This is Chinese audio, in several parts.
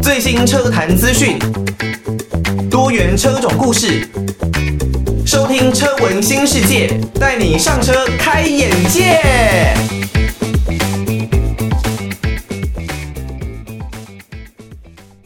最新车坛资讯，多元车种故事，收听车闻新世界，带你上车开眼界。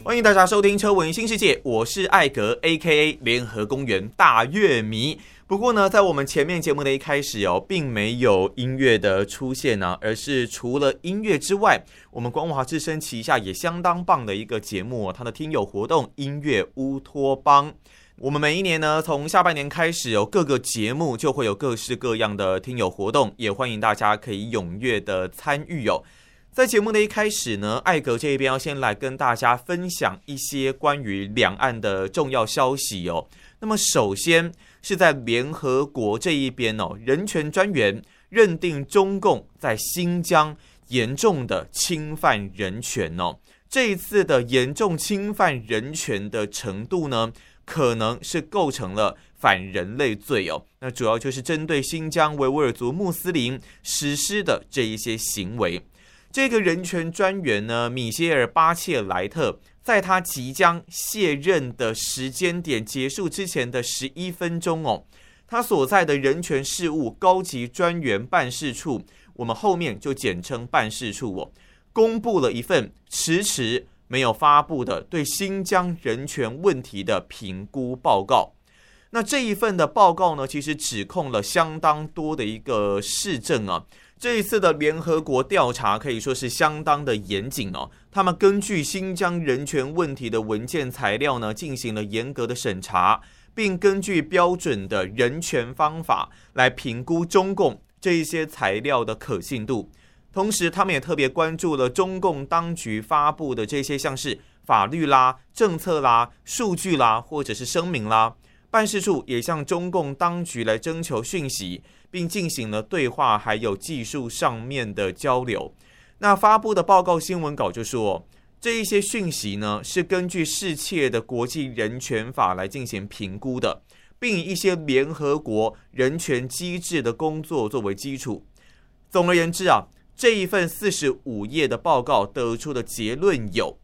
欢迎大家收听车闻新世界，我是艾格 （A.K.A. 联合公园大乐迷）。不过呢，在我们前面节目的一开始哦，并没有音乐的出现呢，而是除了音乐之外，我们光华之声旗下也相当棒的一个节目哦，它的听友活动音乐乌托邦。我们每一年呢，从下半年开始有各个节目就会有各式各样的听友活动，也欢迎大家可以踊跃的参与哦。在节目的一开始呢，艾格这一边要先来跟大家分享一些关于两岸的重要消息哦。那么首先。是在联合国这一边哦，人权专员认定中共在新疆严重的侵犯人权哦。这一次的严重侵犯人权的程度呢，可能是构成了反人类罪哦。那主要就是针对新疆维吾尔族穆斯林实施的这一些行为。这个人权专员呢，米歇尔·巴切莱特。在他即将卸任的时间点结束之前的十一分钟哦，他所在的人权事务高级专员办事处，我们后面就简称办事处哦，公布了一份迟迟没有发布的对新疆人权问题的评估报告。那这一份的报告呢，其实指控了相当多的一个事证啊。这一次的联合国调查可以说是相当的严谨哦。他们根据新疆人权问题的文件材料呢，进行了严格的审查，并根据标准的人权方法来评估中共这一些材料的可信度。同时，他们也特别关注了中共当局发布的这些像是法律啦、政策啦、数据啦，或者是声明啦。办事处也向中共当局来征求讯息。并进行了对话，还有技术上面的交流。那发布的报告新闻稿就说，这一些讯息呢是根据世切的国际人权法来进行评估的，并以一些联合国人权机制的工作作为基础。总而言之啊，这一份四十五页的报告得出的结论有：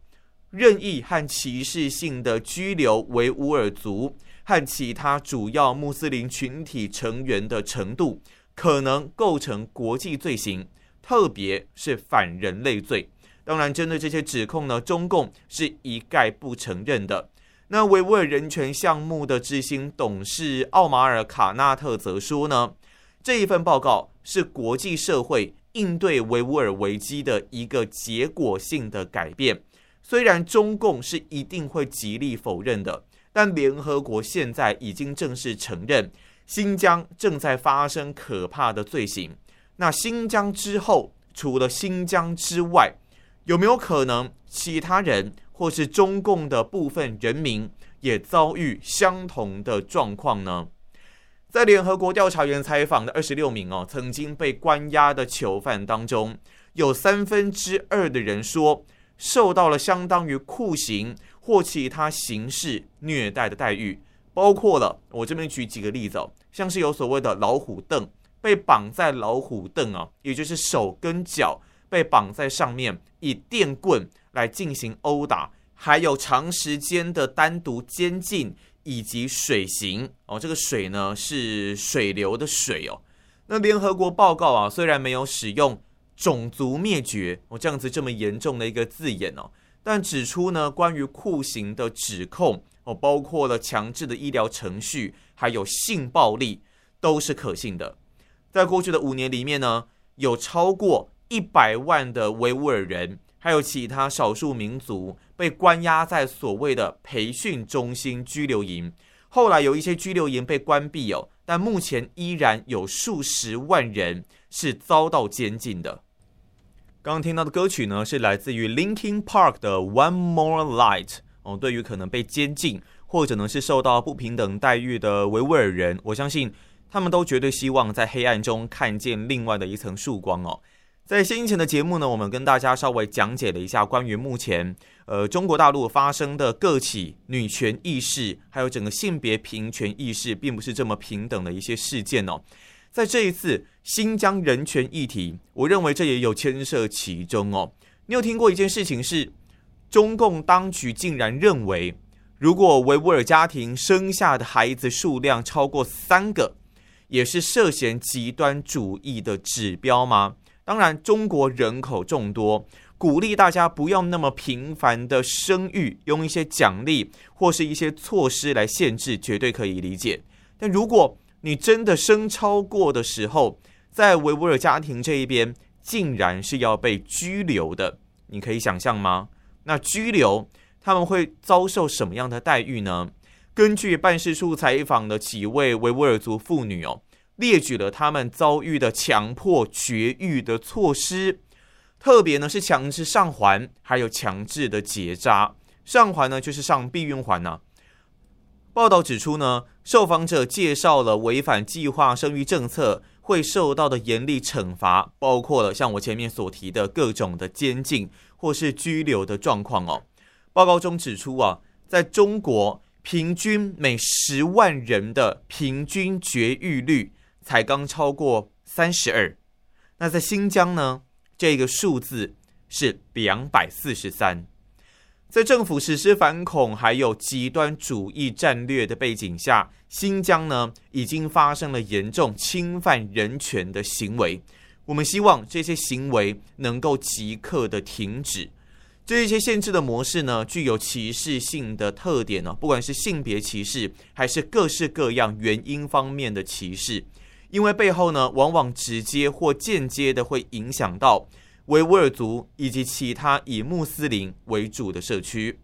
任意和歧视性的拘留维吾尔族。和其他主要穆斯林群体成员的程度，可能构成国际罪行，特别是反人类罪。当然，针对这些指控呢，中共是一概不承认的。那维吾尔人权项目的执行董事奥马尔·卡纳特则说呢，这一份报告是国际社会应对维吾尔危机的一个结果性的改变。虽然中共是一定会极力否认的。但联合国现在已经正式承认，新疆正在发生可怕的罪行。那新疆之后，除了新疆之外，有没有可能其他人或是中共的部分人民也遭遇相同的状况呢？在联合国调查员采访的二十六名哦，曾经被关押的囚犯当中，有三分之二的人说受到了相当于酷刑。或其他形式虐待的待遇，包括了我这边举几个例子哦，像是有所谓的老虎凳，被绑在老虎凳啊，也就是手跟脚被绑在上面，以电棍来进行殴打，还有长时间的单独监禁以及水刑哦，这个水呢是水流的水哦。那联合国报告啊，虽然没有使用种族灭绝哦这样子这么严重的一个字眼哦。但指出呢，关于酷刑的指控哦，包括了强制的医疗程序，还有性暴力，都是可信的。在过去的五年里面呢，有超过一百万的维吾尔人，还有其他少数民族被关押在所谓的培训中心拘留营。后来有一些拘留营被关闭哦，但目前依然有数十万人是遭到监禁的。刚刚听到的歌曲呢，是来自于 Linkin Park 的 One More Light。哦，对于可能被监禁或者呢是受到不平等待遇的维吾尔人，我相信他们都绝对希望在黑暗中看见另外的一层曙光哦。在先前的节目呢，我们跟大家稍微讲解了一下关于目前呃中国大陆发生的各起女权意识，还有整个性别平权意识并不是这么平等的一些事件哦。在这一次新疆人权议题，我认为这也有牵涉其中哦。你有听过一件事情是，中共当局竟然认为，如果维吾尔家庭生下的孩子数量超过三个，也是涉嫌极端主义的指标吗？当然，中国人口众多，鼓励大家不要那么频繁的生育，用一些奖励或是一些措施来限制，绝对可以理解。但如果你真的生超过的时候，在维吾尔家庭这一边，竟然是要被拘留的，你可以想象吗？那拘留他们会遭受什么样的待遇呢？根据办事处采访的几位维吾尔族妇女哦，列举了他们遭遇的强迫绝育的措施，特别呢是强制上环，还有强制的结扎。上环呢就是上避孕环呢、报道指出呢，受访者介绍了违反计划生育政策会受到的严厉惩罚，包括了像我前面所提的各种的监禁或是拘留的状况哦。报告中指出啊，在中国平均每十万人的平均绝育率才刚超过三十二，那在新疆呢，这个数字是两百四十三。在政府实施反恐还有极端主义战略的背景下，新疆呢已经发生了严重侵犯人权的行为。我们希望这些行为能够即刻的停止。这一些限制的模式呢，具有歧视性的特点呢，不管是性别歧视还是各式各样原因方面的歧视，因为背后呢往往直接或间接的会影响到。维吾尔族以及其他以穆斯林为主的社区，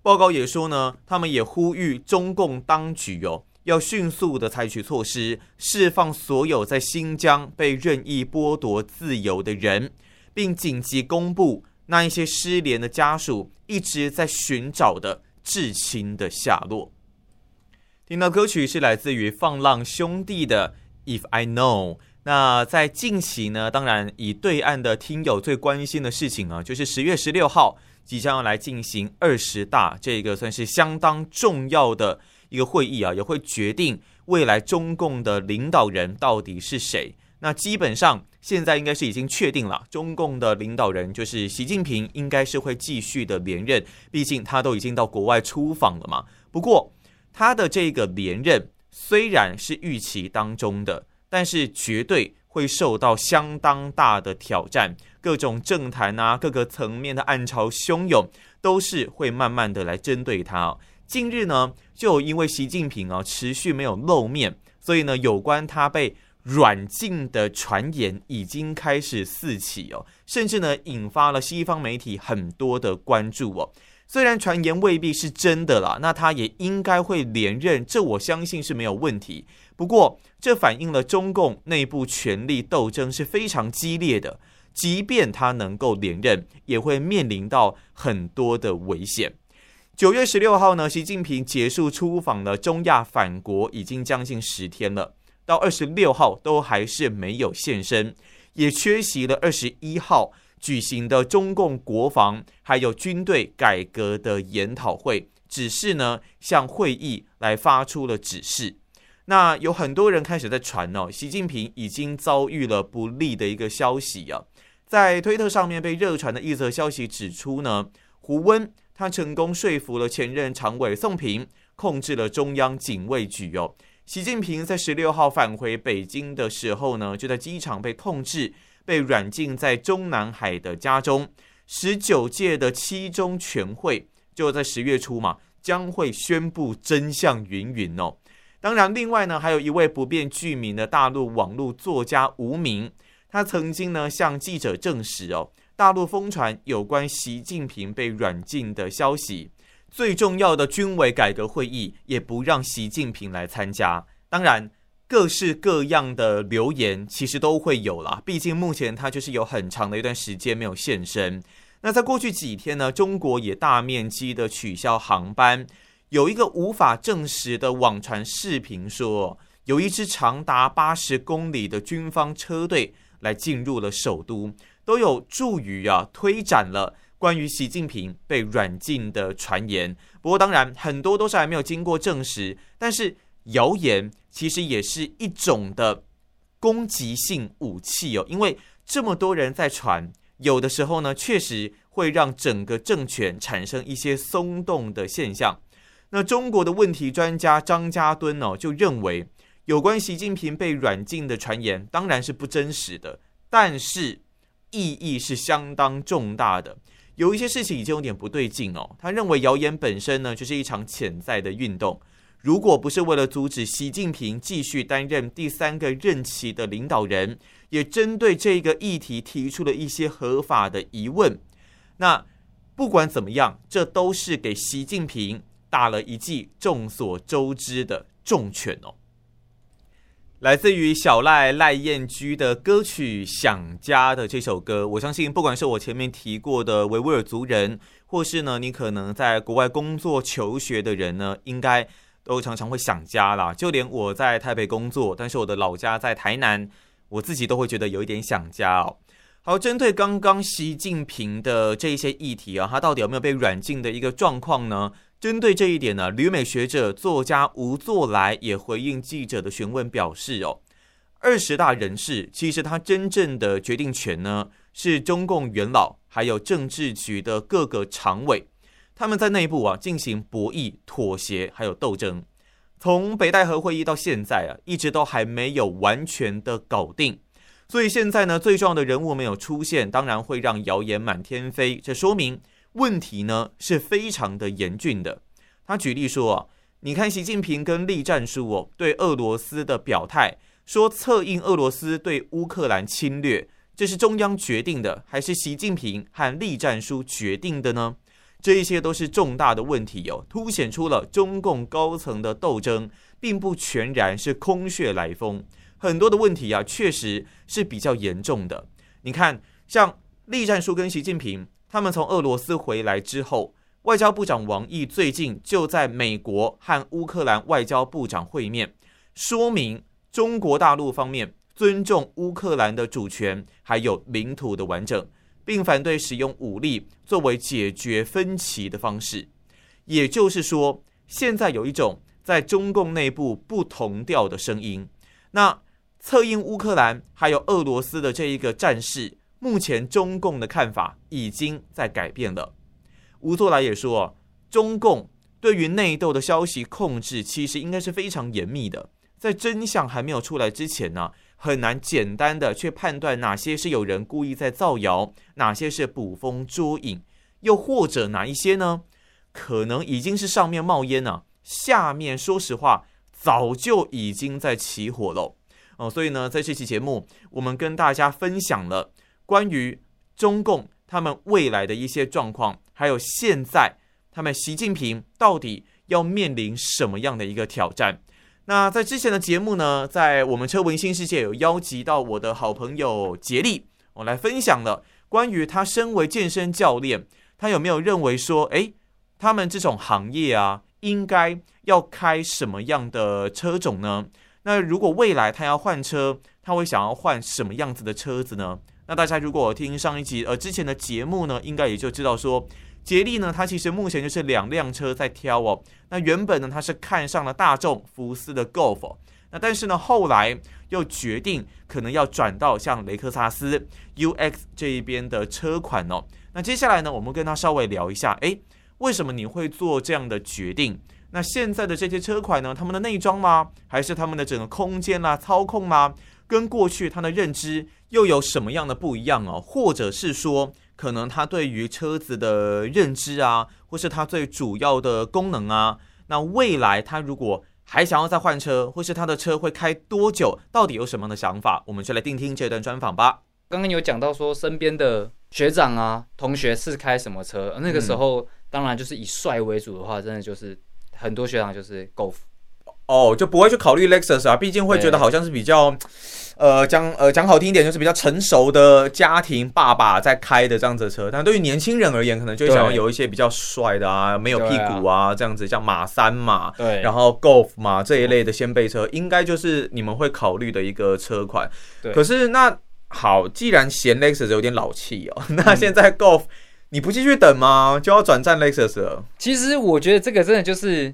报告也说呢，他们也呼吁中共当局哦，要迅速的采取措施，释放所有在新疆被任意剥夺自由的人，并紧急公布那一些失联的家属一直在寻找的至亲的下落。听到歌曲是来自于放浪兄弟的《If I Know》。那在近期呢，当然以对岸的听友最关心的事情啊，就是十月十六号即将要来进行二十大，这个算是相当重要的一个会议啊，也会决定未来中共的领导人到底是谁。那基本上现在应该是已经确定了，中共的领导人就是习近平，应该是会继续的连任，毕竟他都已经到国外出访了嘛。不过他的这个连任虽然是预期当中的。但是绝对会受到相当大的挑战，各种政坛啊，各个层面的暗潮汹涌，都是会慢慢的来针对他。近日呢，就因为习近平啊持续没有露面，所以呢，有关他被软禁的传言已经开始四起哦，甚至呢，引发了西方媒体很多的关注哦。虽然传言未必是真的啦，那他也应该会连任，这我相信是没有问题。不过，这反映了中共内部权力斗争是非常激烈的，即便他能够连任，也会面临到很多的危险。九月十六号呢，习近平结束出访了中亚返国，已经将近十天了，到二十六号都还是没有现身，也缺席了二十一号。举行的中共国防还有军队改革的研讨会，只是呢向会议来发出了指示。那有很多人开始在传哦，习近平已经遭遇了不利的一个消息啊。在推特上面被热传的一则消息指出呢，胡温他成功说服了前任常委宋平，控制了中央警卫局哦。习近平在十六号返回北京的时候呢，就在机场被控制。被软禁在中南海的家中，十九届的七中全会就在十月初嘛，将会宣布真相云云哦。当然，另外呢，还有一位不便具名的大陆网络作家吴明，他曾经呢向记者证实哦，大陆疯传有关习近平被软禁的消息，最重要的军委改革会议也不让习近平来参加。当然。各式各样的流言其实都会有啦，毕竟目前他就是有很长的一段时间没有现身。那在过去几天呢，中国也大面积的取消航班。有一个无法证实的网传视频说，有一支长达八十公里的军方车队来进入了首都，都有助于啊推展了关于习近平被软禁的传言。不过当然很多都是还没有经过证实，但是。谣言其实也是一种的攻击性武器哦，因为这么多人在传，有的时候呢，确实会让整个政权产生一些松动的现象。那中国的问题专家张家敦哦，就认为有关习近平被软禁的传言当然是不真实的，但是意义是相当重大的。有一些事情已经有点不对劲哦。他认为谣言本身呢，就是一场潜在的运动。如果不是为了阻止习近平继续担任第三个任期的领导人，也针对这个议题提出了一些合法的疑问，那不管怎么样，这都是给习近平。打了一记众所周知的重拳哦，来自于小赖赖燕居的歌曲《想家》的这首歌，我相信不管是我前面提过的维吾尔族人，或是呢你可能在国外工作求学的人呢，应该都常常会想家啦。就连我在台北工作，但是我的老家在台南，我自己都会觉得有一点想家哦。好，针对刚刚习近平的这一些议题啊，他到底有没有被软禁的一个状况呢？针对这一点呢，旅美学者作家吴作来也回应记者的询问，表示：“哦，二十大人事其实他真正的决定权呢，是中共元老还有政治局的各个常委，他们在内部啊进行博弈、妥协还有斗争。从北戴河会议到现在啊，一直都还没有完全的搞定。所以现在呢，最重要的人物没有出现，当然会让谣言满天飞。这说明。”问题呢是非常的严峻的。他举例说啊，你看习近平跟栗战书哦对俄罗斯的表态，说策应俄罗斯对乌克兰侵略，这是中央决定的，还是习近平和栗战书决定的呢？这一些都是重大的问题哦，凸显出了中共高层的斗争，并不全然是空穴来风。很多的问题啊，确实是比较严重的。你看，像栗战书跟习近平。他们从俄罗斯回来之后，外交部长王毅最近就在美国和乌克兰外交部长会面，说明中国大陆方面尊重乌克兰的主权还有领土的完整，并反对使用武力作为解决分歧的方式。也就是说，现在有一种在中共内部不同调的声音。那策应乌克兰还有俄罗斯的这一个战事。目前中共的看法已经在改变了。吴作来也说，中共对于内斗的消息控制其实应该是非常严密的，在真相还没有出来之前呢，很难简单的去判断哪些是有人故意在造谣，哪些是捕风捉影，又或者哪一些呢，可能已经是上面冒烟了，下面说实话早就已经在起火了。哦，所以呢，在这期节目，我们跟大家分享了。关于中共他们未来的一些状况，还有现在他们习近平到底要面临什么样的一个挑战？那在之前的节目呢，在我们车闻新世界有邀集到我的好朋友杰利，我来分享了关于他身为健身教练，他有没有认为说，诶，他们这种行业啊，应该要开什么样的车种呢？那如果未来他要换车，他会想要换什么样子的车子呢？那大家如果听上一集呃之前的节目呢，应该也就知道说，杰利呢他其实目前就是两辆车在挑哦。那原本呢他是看上了大众福斯的 Golf，那但是呢后来又决定可能要转到像雷克萨斯 UX 这一边的车款哦。那接下来呢我们跟他稍微聊一下，诶，为什么你会做这样的决定？那现在的这些车款呢，他们的内装吗？还是他们的整个空间啦、操控吗？跟过去他的认知又有什么样的不一样哦？或者是说，可能他对于车子的认知啊，或是他最主要的功能啊，那未来他如果还想要再换车，或是他的车会开多久，到底有什么样的想法？我们就来听听这段专访吧。刚刚有讲到说，身边的学长啊、同学是开什么车？那个时候当然就是以帅为主的话，真的就是很多学长就是 Golf。哦，就不会去考虑 Lexus 啊，毕竟会觉得好像是比较，呃，讲呃讲好听一点，就是比较成熟的家庭爸爸在开的这样子的车。但对于年轻人而言，可能就想要有一些比较帅的啊，没有屁股啊这样子，像马三嘛，对，然后 Golf 嘛这一类的掀背车，应该就是你们会考虑的一个车款。对。可是那好，既然嫌 Lexus 有点老气哦，那现在 Golf、嗯、你不继续等吗？就要转战 Lexus 了？其实我觉得这个真的就是。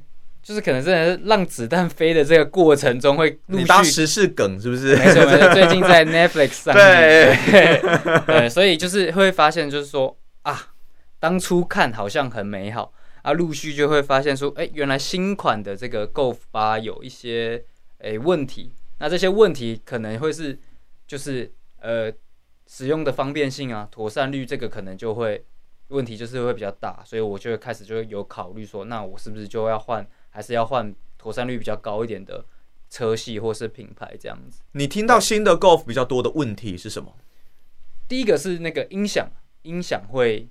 就是可能真的是让子弹飞的这个过程中会陆续，你当时事梗是不是？没错没错，最近在 Netflix 上对对，对，所以就是会发现，就是说啊，当初看好像很美好啊，陆续就会发现说，哎、欸，原来新款的这个 Golf 八有一些哎、欸、问题，那这些问题可能会是就是呃使用的方便性啊，妥善率这个可能就会。问题就是会比较大，所以我就会开始就有考虑说，那我是不是就要换，还是要换妥善率比较高一点的车系或是品牌这样子？你听到新的 Golf 比较多的问题是什么？第一个是那个音响，音响会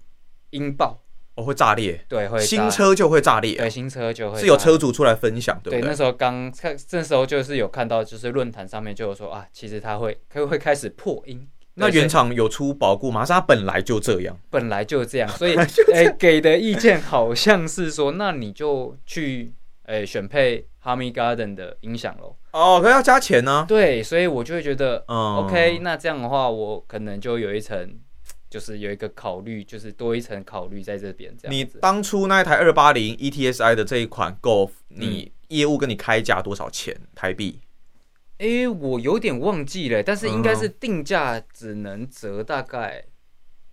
音爆，哦，会炸裂，对，会新车就会炸裂，对，新车就会是有车主出来分享，对不对？对，那时候刚看，这时候就是有看到，就是论坛上面就有说啊，其实它会，会会开始破音。那原厂有出保固吗？是它本来就这样，本来就这样，所以诶、欸、给的意见好像是说，那你就去诶、欸、选配 Harmy Garden 的音响喽。哦，可要加钱呢、啊。对，所以我就会觉得，嗯，OK，那这样的话，我可能就有一层，就是有一个考虑，就是多一层考虑在这边。这样，你当初那一台二八零 ETSI 的这一款 Golf，你业务跟你开价多少钱台币？哎、欸，我有点忘记了，但是应该是定价只能折大概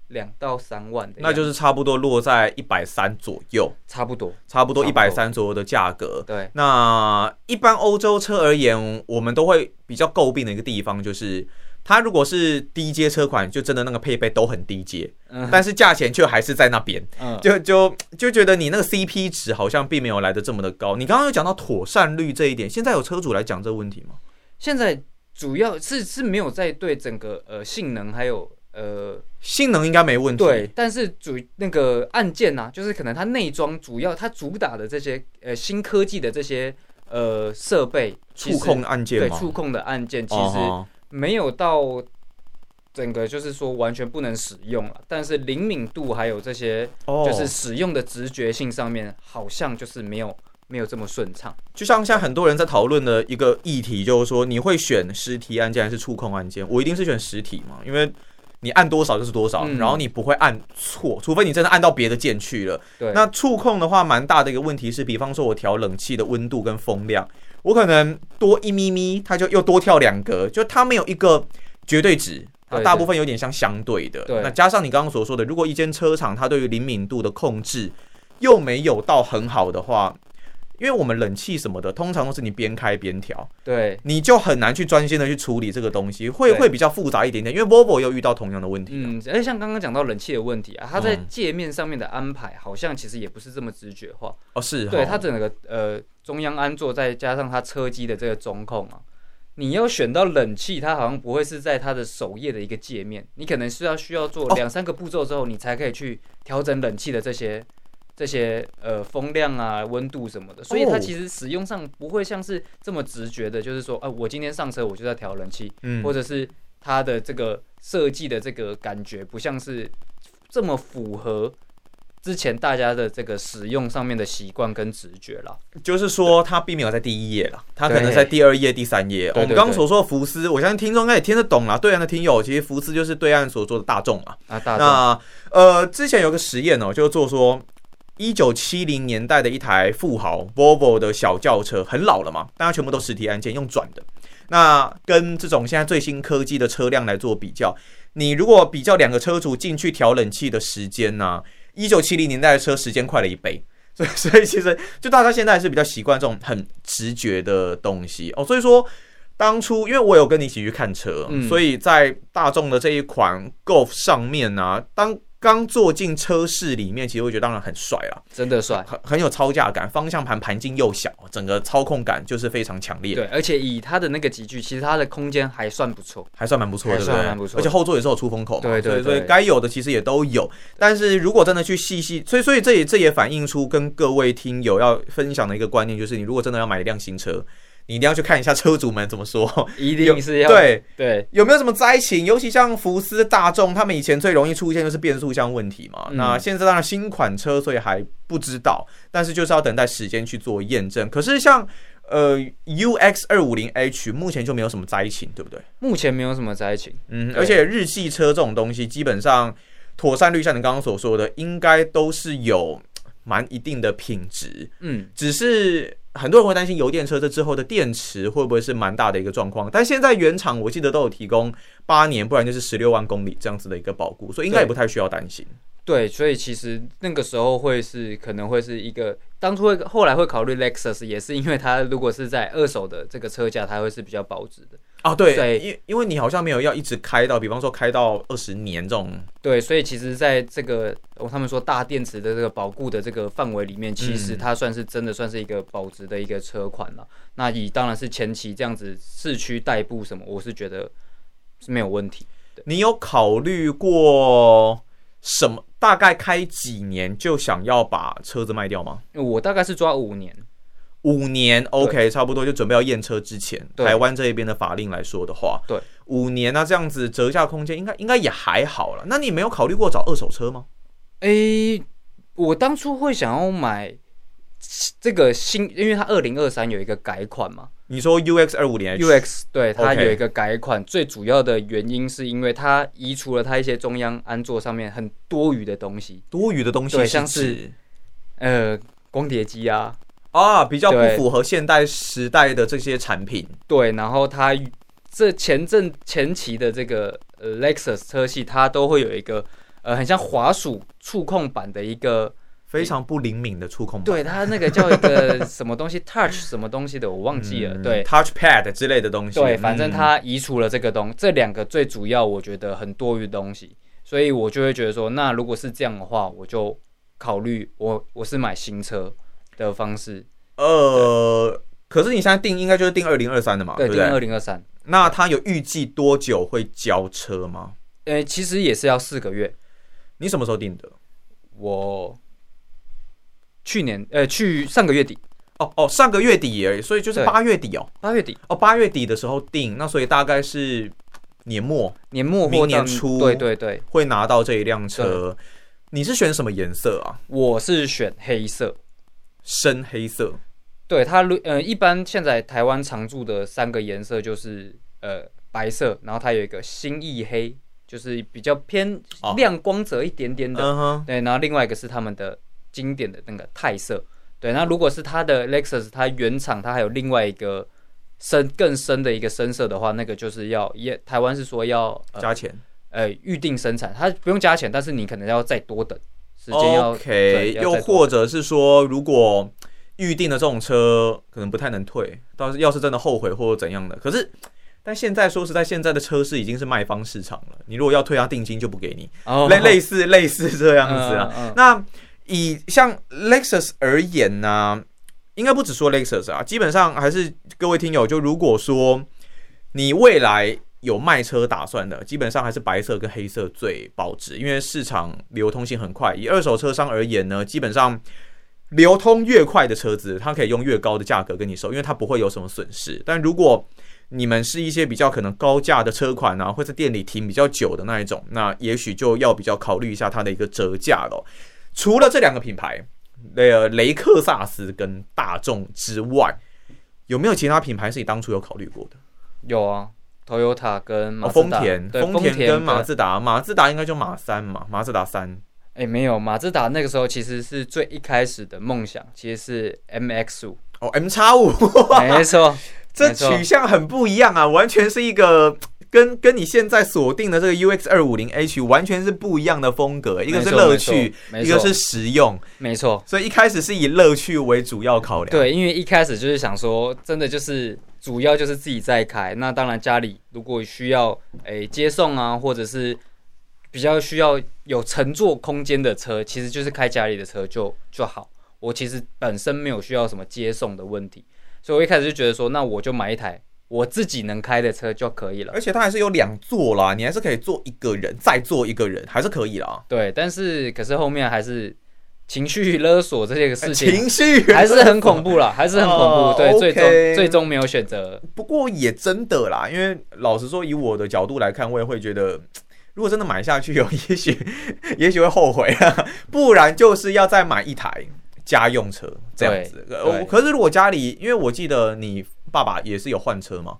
两到三万的，那就是差不多落在一百三左右，差不多，差不多一百三左右的价格。对，那一般欧洲车而言，我们都会比较诟病的一个地方就是，它如果是低阶车款，就真的那个配备都很低阶，嗯，但是价钱却还是在那边，嗯，就就就觉得你那个 CP 值好像并没有来的这么的高。你刚刚有讲到妥善率这一点，现在有车主来讲这个问题吗？现在主要是是没有在对整个呃性能还有呃性能应该没问题，对，但是主那个按键呐，就是可能它内装主要它主打的这些呃新科技的这些呃设备触控按键，对，触控的按键其实没有到整个就是说完全不能使用了，但是灵敏度还有这些就是使用的直觉性上面好像就是没有。没有这么顺畅，就像现在很多人在讨论的一个议题，就是说你会选实体按键还是触控按键？我一定是选实体嘛，因为你按多少就是多少，然后你不会按错，除非你真的按到别的键去了。对，那触控的话，蛮大的一个问题是，比方说我调冷气的温度跟风量，我可能多一咪咪，它就又多跳两格，就它没有一个绝对值，啊大部分有点像相对的。那加上你刚刚所说的，如果一间车厂它对于灵敏度的控制又没有到很好的话。因为我们冷气什么的，通常都是你边开边调，对，你就很难去专心的去处理这个东西，会会比较复杂一点点。因为 Volvo 又遇到同样的问题，嗯，而且像刚刚讲到冷气的问题啊，它在界面上面的安排好像其实也不是这么直觉化。哦，是对它整个呃中央安座，再加上它车机的这个中控啊，你要选到冷气，它好像不会是在它的首页的一个界面，你可能是要需要做两三个步骤之后，你才可以去调整冷气的这些。这些呃风量啊、温度什么的，所以它其实使用上不会像是这么直觉的，就是说，啊，我今天上车我就在调冷气，嗯，或者是它的这个设计的这个感觉不像是这么符合之前大家的这个使用上面的习惯跟直觉了。就是说，它并没有在第一页了，它可能在第二页、第三页。我们刚刚所说的福斯，我相信听众应该也听得懂了。对岸的听友，其实福斯就是对岸所做的大众嘛。啊，大众。那呃，之前有个实验哦，就做说。一九七零年代的一台富豪 Volvo 的小轿车，很老了嘛，大家全部都实体按键用转的。那跟这种现在最新科技的车辆来做比较，你如果比较两个车主进去调冷气的时间呢、啊，一九七零年代的车时间快了一倍。所以，所以其实就大家现在是比较习惯这种很直觉的东西哦。所以说，当初因为我有跟你一起去看车，嗯、所以在大众的这一款 Golf 上面呢、啊，当刚坐进车室里面，其实我觉得当然很帅啊，真的帅，很很有操驾感。方向盘盘径又小，整个操控感就是非常强烈。对，而且以它的那个级距，其实它的空间还算不错，还算蛮不错的，还算蛮不错。而且后座也是有出风口嘛，对对对，该有的其实也都有。但是如果真的去细细，所以所以这也这也反映出跟各位听友要分享的一个观念，就是你如果真的要买一辆新车。你一定要去看一下车主们怎么说，一定是要对对，有没有什么灾情？尤其像福斯、大众，他们以前最容易出现就是变速箱问题嘛。嗯、那现在当然新款车，所以还不知道，但是就是要等待时间去做验证。可是像呃 UX 二五零 H，目前就没有什么灾情，对不对？目前没有什么灾情，嗯，而且日系车这种东西，基本上妥善率像你刚刚所说的，应该都是有蛮一定的品质，嗯，只是。很多人会担心油电车这之后的电池会不会是蛮大的一个状况。但现在原厂我记得都有提供八年，不然就是十六万公里这样子的一个保固，所以应该也不太需要担心。对，所以其实那个时候会是可能会是一个当初会后来会考虑 Lexus，也是因为它如果是在二手的这个车价，它会是比较保值的。啊，对，因因为你好像没有要一直开到，比方说开到二十年这种。对，所以其实在这个他们说大电池的这个保固的这个范围里面，其实它算是真的算是一个保值的一个车款了。嗯、那以当然是前期这样子市区代步什么，我是觉得是没有问题。你有考虑过什么？大概开几年就想要把车子卖掉吗？我大概是抓五年。五年，OK，差不多就准备要验车之前，台湾这一边的法令来说的话，对，五年那这样子折价空间应该应该也还好了。那你没有考虑过找二手车吗？诶、欸，我当初会想要买这个新，因为它二零二三有一个改款嘛。你说 UX 二五零 UX 对，它有一个改款.最主要的原因是因为它移除了它一些中央安座上面很多余的东西，多余的东西，对，像是呃光碟机啊。啊，比较不符合现代时代的这些产品。对，然后它这前阵前期的这个呃 Lexus 车系，它都会有一个呃很像滑鼠触控板的一个非常不灵敏的触控板。对，它那个叫一个 什么东西 Touch 什么东西的，我忘记了。嗯、对，Touchpad 之类的东西。对，反正它移除了这个东，嗯、这两个最主要我觉得很多余的东西，所以我就会觉得说，那如果是这样的话，我就考虑我我是买新车。的方式，呃，可是你现在定应该就是定二零二三的嘛？对，定二零二三。那他有预计多久会交车吗？呃，其实也是要四个月。你什么时候定的？我去年，呃，去上个月底。哦哦，上个月底而已，所以就是八月底哦，八月底哦，八月底的时候定，那所以大概是年末，年末明年初，对对对，会拿到这一辆车。你是选什么颜色啊？我是选黑色。深黑色，对它，呃，一般现在台湾常驻的三个颜色就是呃白色，然后它有一个星意黑，就是比较偏亮光泽一点点的，哦、对，然后另外一个是他们的经典的那个钛色，对，那如果是它的 Lexus，它原厂它还有另外一个深更深的一个深色的话，那个就是要也台湾是说要、呃、加钱，呃，预定生产，它不用加钱，但是你可能要再多等。OK，又或者是说，如果预定的这种车可能不太能退，倒是要是真的后悔或者怎样的，可是，但现在说实在，现在的车市已经是卖方市场了，你如果要退他定金就不给你，类、oh, 类似类似这样子啊。Uh, uh, uh. 那以像 Lexus 而言呢、啊，应该不只说 Lexus 啊，基本上还是各位听友，就如果说你未来。有卖车打算的，基本上还是白色跟黑色最保值，因为市场流通性很快。以二手车商而言呢，基本上流通越快的车子，它可以用越高的价格跟你收，因为它不会有什么损失。但如果你们是一些比较可能高价的车款啊，或者店里停比较久的那一种，那也许就要比较考虑一下它的一个折价了。除了这两个品牌，呃，雷克萨斯跟大众之外，有没有其他品牌是你当初有考虑过的？有啊。Toyota 跟马丰田，丰田跟马自达，马自达应该就马三嘛，马自达三。哎，没有，马自达那个时候其实是最一开始的梦想，其实是 MX 五。哦，M 叉五，没错，这取向很不一样啊，完全是一个跟跟你现在锁定的这个 UX 二五零 H 完全是不一样的风格，一个是乐趣，一个是实用，没错，所以一开始是以乐趣为主要考量，对，因为一开始就是想说，真的就是。主要就是自己在开，那当然家里如果需要诶、欸、接送啊，或者是比较需要有乘坐空间的车，其实就是开家里的车就就好。我其实本身没有需要什么接送的问题，所以我一开始就觉得说，那我就买一台我自己能开的车就可以了。而且它还是有两座啦，你还是可以坐一个人，再坐一个人，还是可以啦。对，但是可是后面还是。情绪勒索这些个事情，情绪还是很恐怖啦，还是很恐怖。哦、对，okay 最终最终没有选择。不过也真的啦，因为老实说，以我的角度来看，我也会觉得，如果真的买下去，有也许 也许会后悔啊。不然就是要再买一台家用车这样子。可是如果家里，因为我记得你爸爸也是有换车嘛。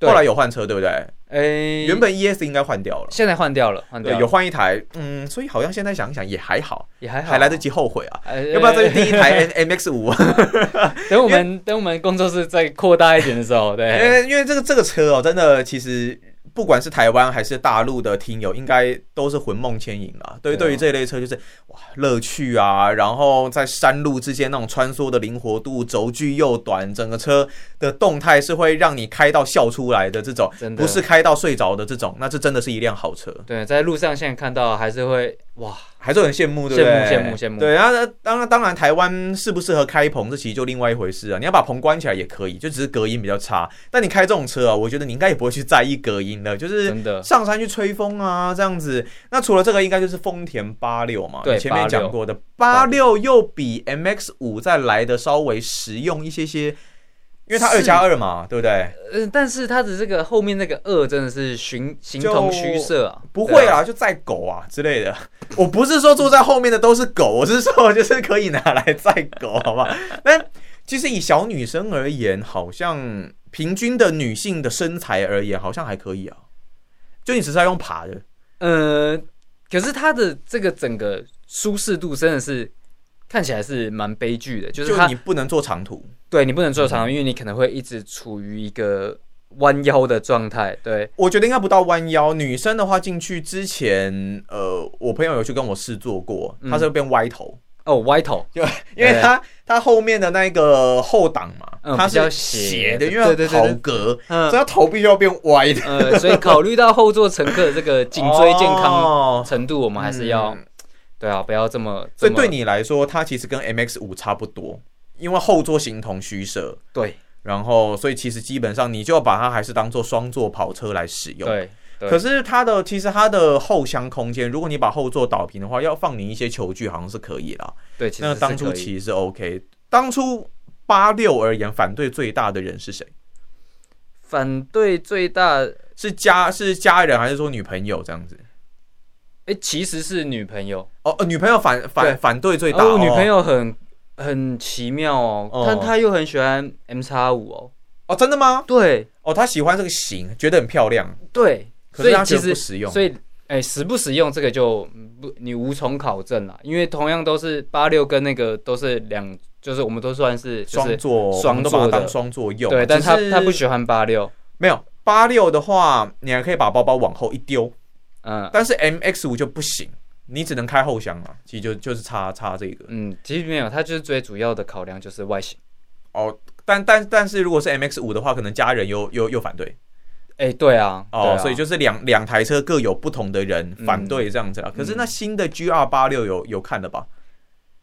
后来有换车，对不对？哎，原本 ES 应该换掉了，现在换掉了，换掉了，有换一台，嗯，所以好像现在想想也还好，也还好，还来得及后悔啊，要不要这是第一台 MX 五？等我们等我们工作室再扩大一点的时候，对，因为因为这个这个车哦，真的其实。不管是台湾还是大陆的听友，应该都是魂梦牵引啊。对于对于这一类车，就是哇乐趣啊，然后在山路之间那种穿梭的灵活度，轴距又短，整个车的动态是会让你开到笑出来的这种，不是开到睡着的这种，那这真的是一辆好车。对，在路上现在看到还是会哇。还是很羡慕，对不对？羡慕羡慕羡慕。对，然后当然当然，台湾适不适合开棚，这其实就另外一回事啊。你要把棚关起来也可以，就只是隔音比较差。但你开这种车啊，我觉得你应该也不会去在意隔音的，就是上山去吹风啊这样子。那除了这个，应该就是丰田八六嘛，对，前面讲过的八六又比 MX 五再来的稍微实用一些些。因为它二加二嘛，对不对？嗯，但是它的这个后面那个二真的是形形同虚设啊，不会啊，就载狗啊之类的。我不是说坐在后面的都是狗，我是说就是可以拿来载狗，好不好？但其实以小女生而言，好像平均的女性的身材而言，好像还可以啊。就你只是要用爬的，呃，可是它的这个整个舒适度真的是看起来是蛮悲剧的，就是就你不能坐长途。对，你不能坐长途，因为你可能会一直处于一个弯腰的状态。对，我觉得应该不到弯腰。女生的话进去之前，呃，我朋友有去跟我试坐过，他是会变歪头。哦，歪头，对 因为他他后面的那个后挡嘛，它是斜的，因为头格，所以他头必须要变歪的。呃，所以考虑到后座乘客的这个颈椎健康 程度，我们还是要，对啊，不要这么。所以对你来说，它其实跟 MX 五差不多。因为后座形同虚设，对，然后所以其实基本上你就要把它还是当做双座跑车来使用，对。可是它的其实它的后箱空间，如果你把后座倒平的话，要放你一些球具好像是可以啦。对，那当初其实是 OK。当初八六而言，反对最大的人是谁？反对最大是家是家人还是说女朋友这样子？哎，其实是女朋友哦，女朋友反反反对最大，哦女朋友很。很奇妙哦，但她又很喜欢 M 叉五哦，哦，真的吗？对，哦，她喜欢这个型，觉得很漂亮。对，可是她其实不实用，所以哎，实不实用这个就不你无从考证了，因为同样都是八六跟那个都是两，就是我们都算是双座，双座当双座用。对，但她她不喜欢八六，没有八六的话，你还可以把包包往后一丢，嗯，但是 MX 五就不行。你只能开后箱啊，其实就就是差差这个。嗯，其实没有，它就是最主要的考量就是外形。哦，但但但是如果是 MX 五的话，可能家人又又又反对。哎、欸，对啊，哦，啊、所以就是两两台车各有不同的人反对这样子啊。嗯、可是那新的 GR 八六有有看的吧？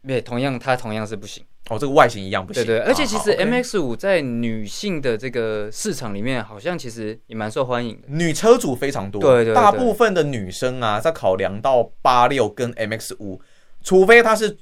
对，同样它同样是不行。哦，这个外形一样不行。对，对对，而且其实 MX 五在女性的这个市场里面，好像其实也蛮受欢迎的。女车主非常多，对，对对，大部分的女生啊，在考量到八六跟 MX 五，除非她是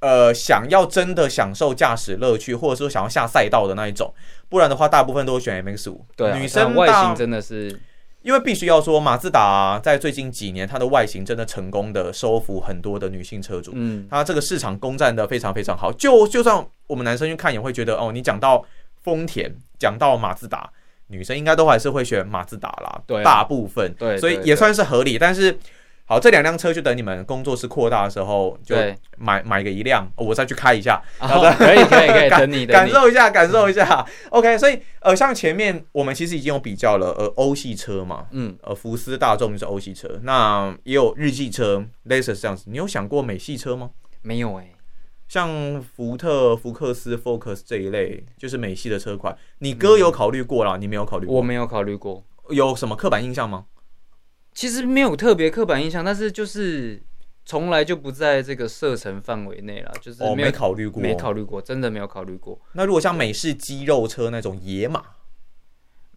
呃想要真的享受驾驶乐趣，或者说想要下赛道的那一种，不然的话，大部分都会选 MX 五。对啊，女生外形真的是。因为必须要说，马自达在最近几年，它的外形真的成功的收服很多的女性车主。嗯，它这个市场攻占的非常非常好。就就算我们男生去看，也会觉得哦，你讲到丰田，讲到马自达，女生应该都还是会选马自达啦。对，大部分对，所以也算是合理。但是。好，这两辆车就等你们工作室扩大的时候，就买对买个一辆，我再去开一下。好的，可以可以可以，等你感受一下，感受一下。OK，所以呃，像前面我们其实已经有比较了，呃，欧系车嘛，嗯，呃，福斯、大众就是欧系车，那也有日系车，Lexus 这样子。你有想过美系车吗？没有哎、欸，像福特、福克斯、Focus 这一类，就是美系的车款，你哥有考虑过啦？嗯、你没有考虑过？我没有考虑过，有什么刻板印象吗？其实没有特别刻板印象，但是就是从来就不在这个射程范围内了，就是没，哦、没考虑过，没考虑过，真的没有考虑过。那如果像美式肌肉车那种野马，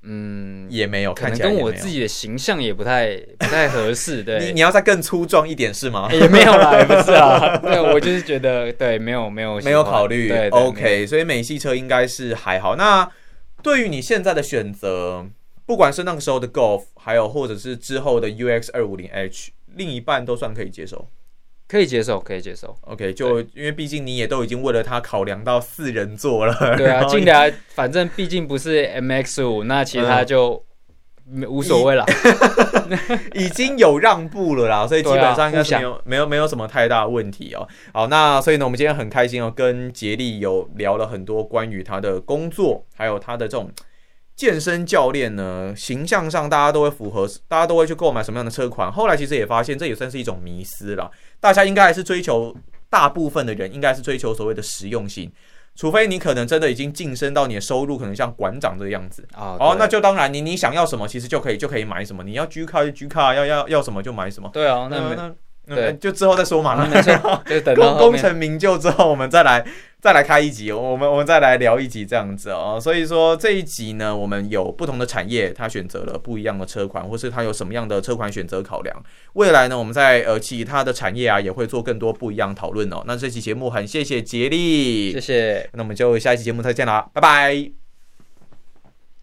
嗯，也没有，可能跟我自己的形象也不太不太合适。对，你你要再更粗壮一点是吗？也没有啦，也不是啊。对，我就是觉得对，没有没有没有考虑。对，OK，所以美系车应该是还好。那对于你现在的选择？不管是那个时候的 Golf，还有或者是之后的 UX 二五零 H，另一半都算可以接受，可以接受，可以接受。OK，就因为毕竟你也都已经为了它考量到四人座了。对啊，进来，反正毕竟不是 MX 五，那其他就无所谓了，已经有让步了啦，所以基本上应该是没有、啊、没有没有什么太大问题哦。好，那所以呢，我们今天很开心哦，跟杰利有聊了很多关于他的工作，还有他的这种健身教练呢，形象上大家都会符合，大家都会去购买什么样的车款。后来其实也发现，这也算是一种迷思了，大家应该还是追求，大部分的人应该是追求所谓的实用性。除非你可能真的已经晋升到你的收入可能像馆长这个样子啊，哦，那就当然你你想要什么其实就可以就可以买什么，你要 G 卡就 G 卡，要要要什么就买什么。对啊，那那那，那就之后再说嘛，没错，就等到功成名就之后我们再来。再来开一集，我们我们再来聊一集这样子哦。所以说这一集呢，我们有不同的产业，他选择了不一样的车款，或是他有什么样的车款选择考量。未来呢，我们在呃其他的产业啊，也会做更多不一样讨论哦。那这期节目很谢谢杰力，谢谢。那我们就下一期节目再见啦，拜拜。